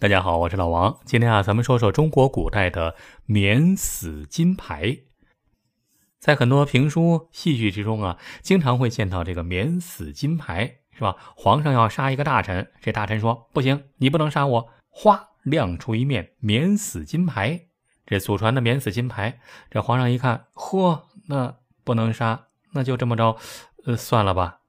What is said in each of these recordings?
大家好，我是老王。今天啊，咱们说说中国古代的免死金牌。在很多评书、戏剧之中啊，经常会见到这个免死金牌，是吧？皇上要杀一个大臣，这大臣说：“不行，你不能杀我。”哗，亮出一面免死金牌。这祖传的免死金牌，这皇上一看，嚯，那不能杀，那就这么着，呃，算了吧。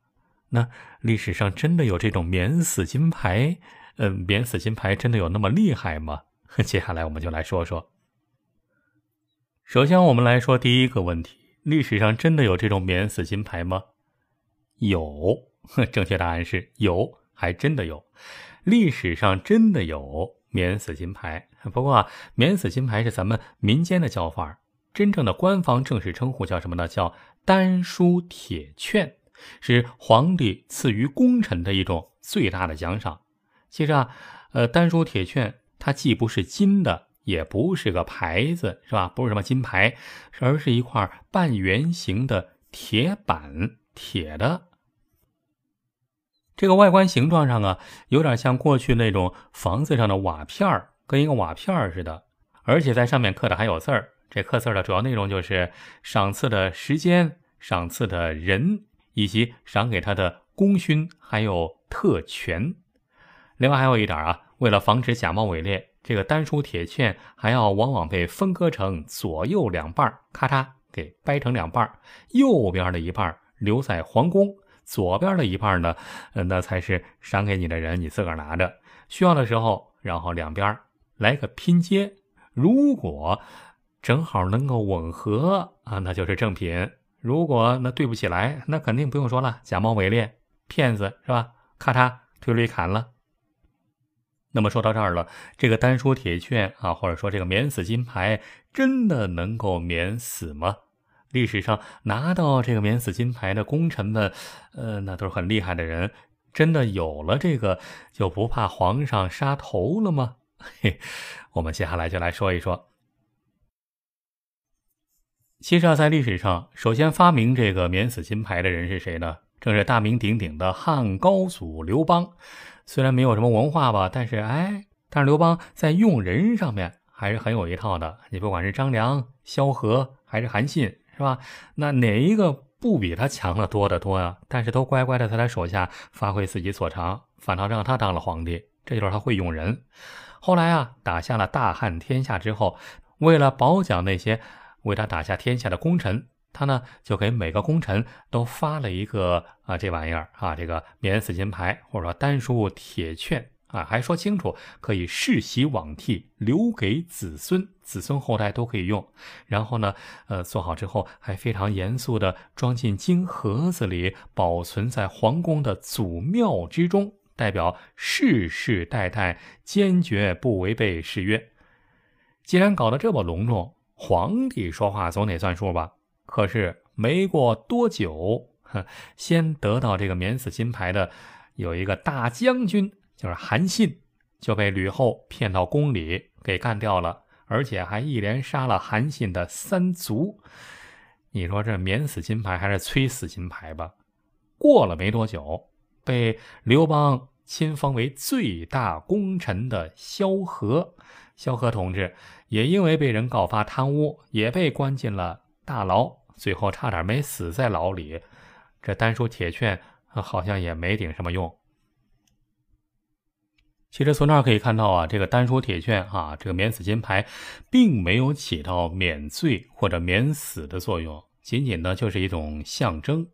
那历史上真的有这种免死金牌？嗯，免死金牌真的有那么厉害吗？接下来我们就来说说。首先，我们来说第一个问题：历史上真的有这种免死金牌吗？有，正确答案是有，还真的有。历史上真的有免死金牌。不过啊，免死金牌是咱们民间的叫法，真正的官方正式称呼叫什么呢？叫丹书铁券，是皇帝赐予功臣的一种最大的奖赏。其实啊，呃，丹书铁券它既不是金的，也不是个牌子，是吧？不是什么金牌，而是一块半圆形的铁板，铁的。这个外观形状上啊，有点像过去那种房子上的瓦片儿，跟一个瓦片儿似的。而且在上面刻的还有字儿，这刻字的主要内容就是赏赐的时间、赏赐的人，以及赏给他的功勋，还有特权。另外还有一点啊，为了防止假冒伪劣，这个丹书铁券还要往往被分割成左右两半咔嚓给掰成两半右边的一半留在皇宫，左边的一半呢，那才是赏给你的人，你自个儿拿着，需要的时候，然后两边来个拼接，如果正好能够吻合啊，那就是正品；如果那对不起来，那肯定不用说了，假冒伪劣，骗子是吧？咔嚓推了一砍了。那么说到这儿了，这个丹书铁券啊，或者说这个免死金牌，真的能够免死吗？历史上拿到这个免死金牌的功臣们，呃，那都是很厉害的人，真的有了这个就不怕皇上杀头了吗？嘿，我们接下来就来说一说。其实啊，在历史上，首先发明这个免死金牌的人是谁呢？正是大名鼎鼎的汉高祖刘邦。虽然没有什么文化吧，但是哎，但是刘邦在用人上面还是很有一套的。你不管是张良、萧何还是韩信，是吧？那哪一个不比他强的多得多呀？但是都乖乖的在他手下发挥自己所长，反倒让他当了皇帝。这就是他会用人。后来啊，打下了大汉天下之后，为了褒奖那些为他打下天下的功臣。他呢，就给每个功臣都发了一个啊，这玩意儿啊，这个免死金牌，或者说丹书铁券啊，还说清楚可以世袭罔替，留给子孙，子孙后代都可以用。然后呢，呃，做好之后还非常严肃的装进金盒子里，保存在皇宫的祖庙之中，代表世世代代坚决不违背誓约。既然搞得这么隆重，皇帝说话总得算数吧？可是没过多久，先得到这个免死金牌的有一个大将军，就是韩信，就被吕后骗到宫里给干掉了，而且还一连杀了韩信的三族。你说这免死金牌还是催死金牌吧？过了没多久，被刘邦亲封为最大功臣的萧何，萧何同志也因为被人告发贪污，也被关进了大牢。最后差点没死在牢里，这丹书铁券好像也没顶什么用。其实从那儿可以看到啊，这个丹书铁券啊，这个免死金牌，并没有起到免罪或者免死的作用，仅仅呢就是一种象征。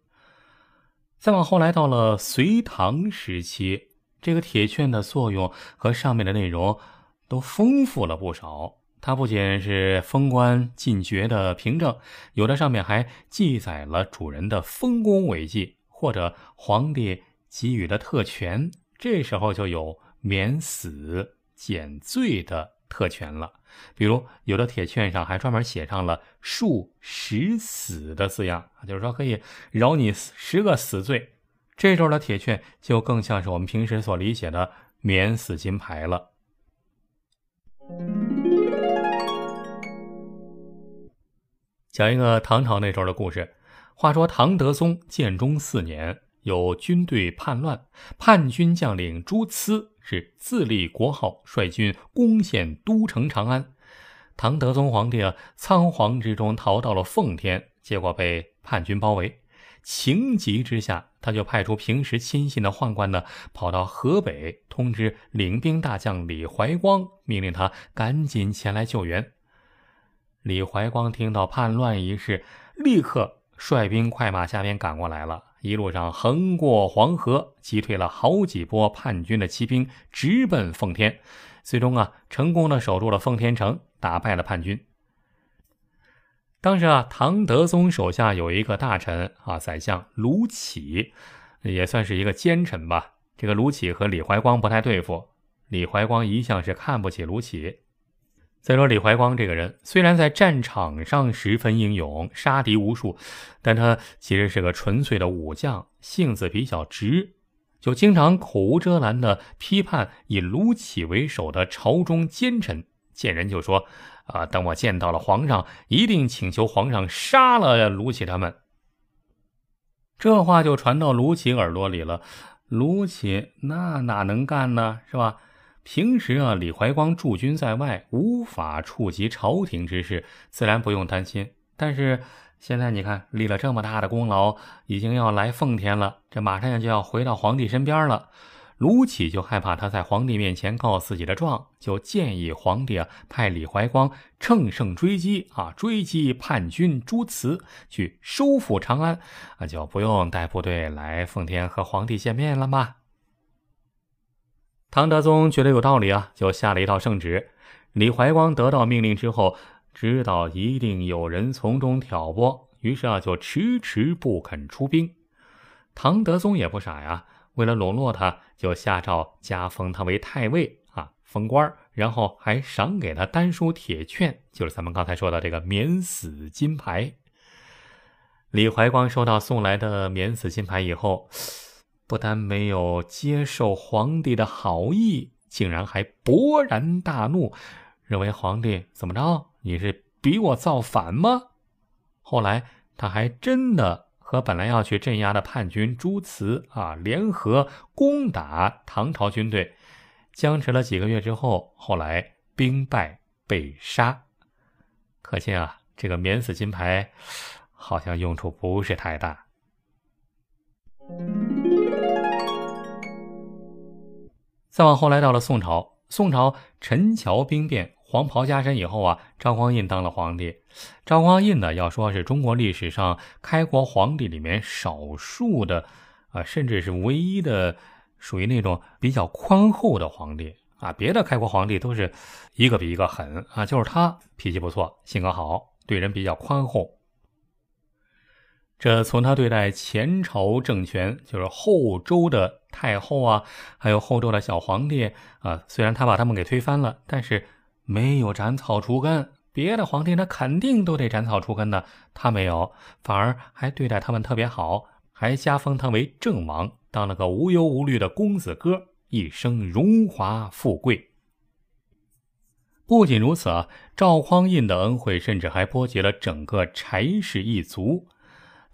再往后来到了隋唐时期，这个铁券的作用和上面的内容都丰富了不少。它不仅是封官进爵的凭证，有的上面还记载了主人的丰功伟绩或者皇帝给予的特权，这时候就有免死减罪的特权了。比如有的铁券上还专门写上了“恕十死”的字样，就是说可以饶你十个死罪。这时候的铁券就更像是我们平时所理解的免死金牌了。讲一个唐朝那时候的故事。话说唐德宗建中四年，有军队叛乱，叛军将领朱慈是自立国号，率军攻陷都城长安。唐德宗皇帝啊，仓皇之中逃到了奉天，结果被叛军包围。情急之下，他就派出平时亲信的宦官呢，跑到河北通知领兵大将李怀光，命令他赶紧前来救援。李怀光听到叛乱一事，立刻率兵快马加鞭赶过来了。一路上横过黄河，击退了好几波叛军的骑兵，直奔奉天。最终啊，成功的守住了奉天城，打败了叛军。当时啊，唐德宗手下有一个大臣啊，宰相卢杞，也算是一个奸臣吧。这个卢杞和李怀光不太对付，李怀光一向是看不起卢杞。再说李怀光这个人，虽然在战场上十分英勇，杀敌无数，但他其实是个纯粹的武将，性子比较直，就经常口无遮拦的批判以卢杞为首的朝中奸臣，见人就说。啊！等我见到了皇上，一定请求皇上杀了卢杞他们。这话就传到卢杞耳朵里了。卢杞那哪能干呢？是吧？平时啊，李怀光驻军在外，无法触及朝廷之事，自然不用担心。但是现在你看，立了这么大的功劳，已经要来奉天了，这马上就要回到皇帝身边了。卢杞就害怕他在皇帝面前告自己的状，就建议皇帝啊派李怀光乘胜追击啊，追击叛军朱慈，去收复长安，啊就不用带部队来奉天和皇帝见面了吗？唐德宗觉得有道理啊，就下了一道圣旨。李怀光得到命令之后，知道一定有人从中挑拨，于是啊就迟迟不肯出兵。唐德宗也不傻呀。为了笼络他，就下诏加封他为太尉啊，封官然后还赏给他丹书铁券，就是咱们刚才说的这个免死金牌。李怀光收到送来的免死金牌以后，不但没有接受皇帝的好意，竟然还勃然大怒，认为皇帝怎么着？你是逼我造反吗？后来他还真的。和本来要去镇压的叛军朱慈啊联合攻打唐朝军队，僵持了几个月之后，后来兵败被杀。可见啊，这个免死金牌好像用处不是太大。再往后来到了宋朝，宋朝陈桥兵变。黄袍加身以后啊，赵匡胤当了皇帝。赵匡胤呢，要说是中国历史上开国皇帝里面少数的，啊，甚至是唯一的，属于那种比较宽厚的皇帝啊。别的开国皇帝都是一个比一个狠啊，就是他脾气不错，性格好，对人比较宽厚。这从他对待前朝政权，就是后周的太后啊，还有后周的小皇帝啊，虽然他把他们给推翻了，但是。没有斩草除根，别的皇帝那肯定都得斩草除根的，他没有，反而还对待他们特别好，还加封他为正王，当了个无忧无虑的公子哥，一生荣华富贵。不仅如此啊，赵匡胤的恩惠甚至还波及了整个柴氏一族，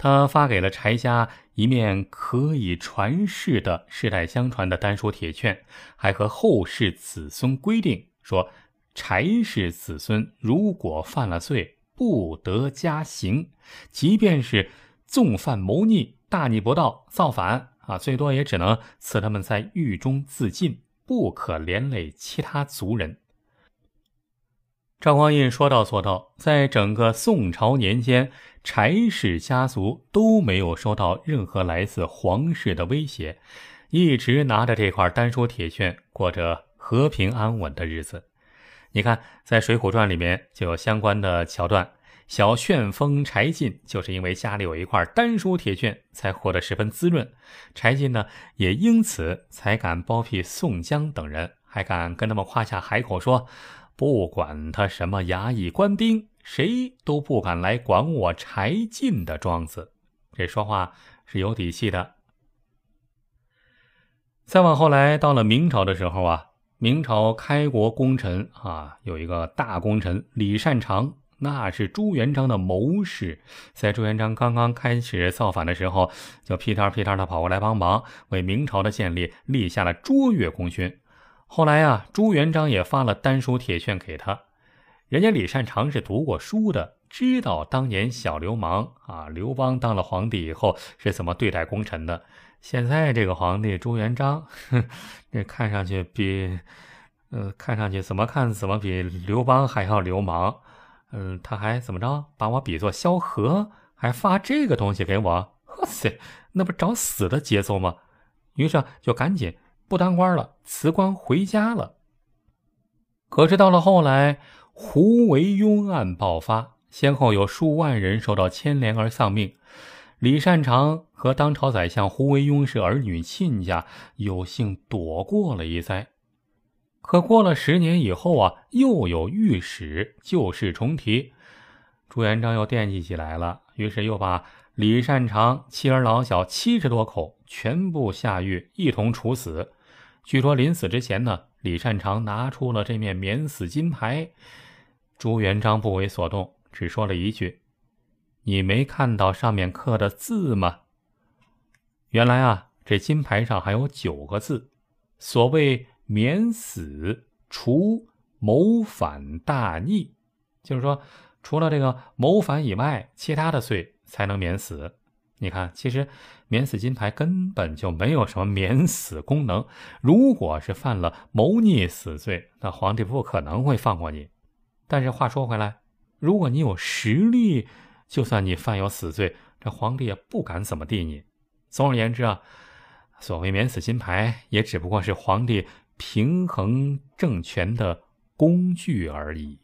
他发给了柴家一面可以传世的世代相传的丹书铁券，还和后世子孙规定说。柴氏子孙如果犯了罪，不得加刑；即便是纵犯谋逆、大逆不道、造反啊，最多也只能赐他们在狱中自尽，不可连累其他族人。赵匡胤说到做到，在整个宋朝年间，柴氏家族都没有收到任何来自皇室的威胁，一直拿着这块丹书铁券，过着和平安稳的日子。你看，在《水浒传》里面就有相关的桥段。小旋风柴进就是因为家里有一块丹书铁券，才活得十分滋润。柴进呢，也因此才敢包庇宋江等人，还敢跟他们夸下海口说：“不管他什么衙役官兵，谁都不敢来管我柴进的庄子。”这说话是有底气的。再往后来，到了明朝的时候啊。明朝开国功臣啊，有一个大功臣李善长，那是朱元璋的谋士。在朱元璋刚刚开始造反的时候，就屁颠屁颠的跑过来帮忙，为明朝的建立立下了卓越功勋。后来啊，朱元璋也发了丹书铁券给他。人家李善长是读过书的，知道当年小流氓啊刘邦当了皇帝以后是怎么对待功臣的。现在这个皇帝朱元璋，这看上去比，呃，看上去怎么看怎么比刘邦还要流氓。嗯，他还怎么着，把我比作萧何，还发这个东西给我。哇塞，那不找死的节奏吗？于是就赶紧不当官了，辞官回家了。可是到了后来。胡惟庸案爆发，先后有数万人受到牵连而丧命。李善长和当朝宰相胡惟庸是儿女亲家，有幸躲过了一灾。可过了十年以后啊，又有御史旧事重提，朱元璋又惦记起来了，于是又把李善长妻儿老小七十多口全部下狱，一同处死。据说临死之前呢，李善长拿出了这面免死金牌。朱元璋不为所动，只说了一句：“你没看到上面刻的字吗？”原来啊，这金牌上还有九个字，所谓“免死除谋反大逆”，就是说，除了这个谋反以外，其他的罪才能免死。你看，其实免死金牌根本就没有什么免死功能。如果是犯了谋逆死罪，那皇帝不可能会放过你。但是话说回来，如果你有实力，就算你犯有死罪，这皇帝也不敢怎么地你。总而言之啊，所谓免死金牌，也只不过是皇帝平衡政权的工具而已。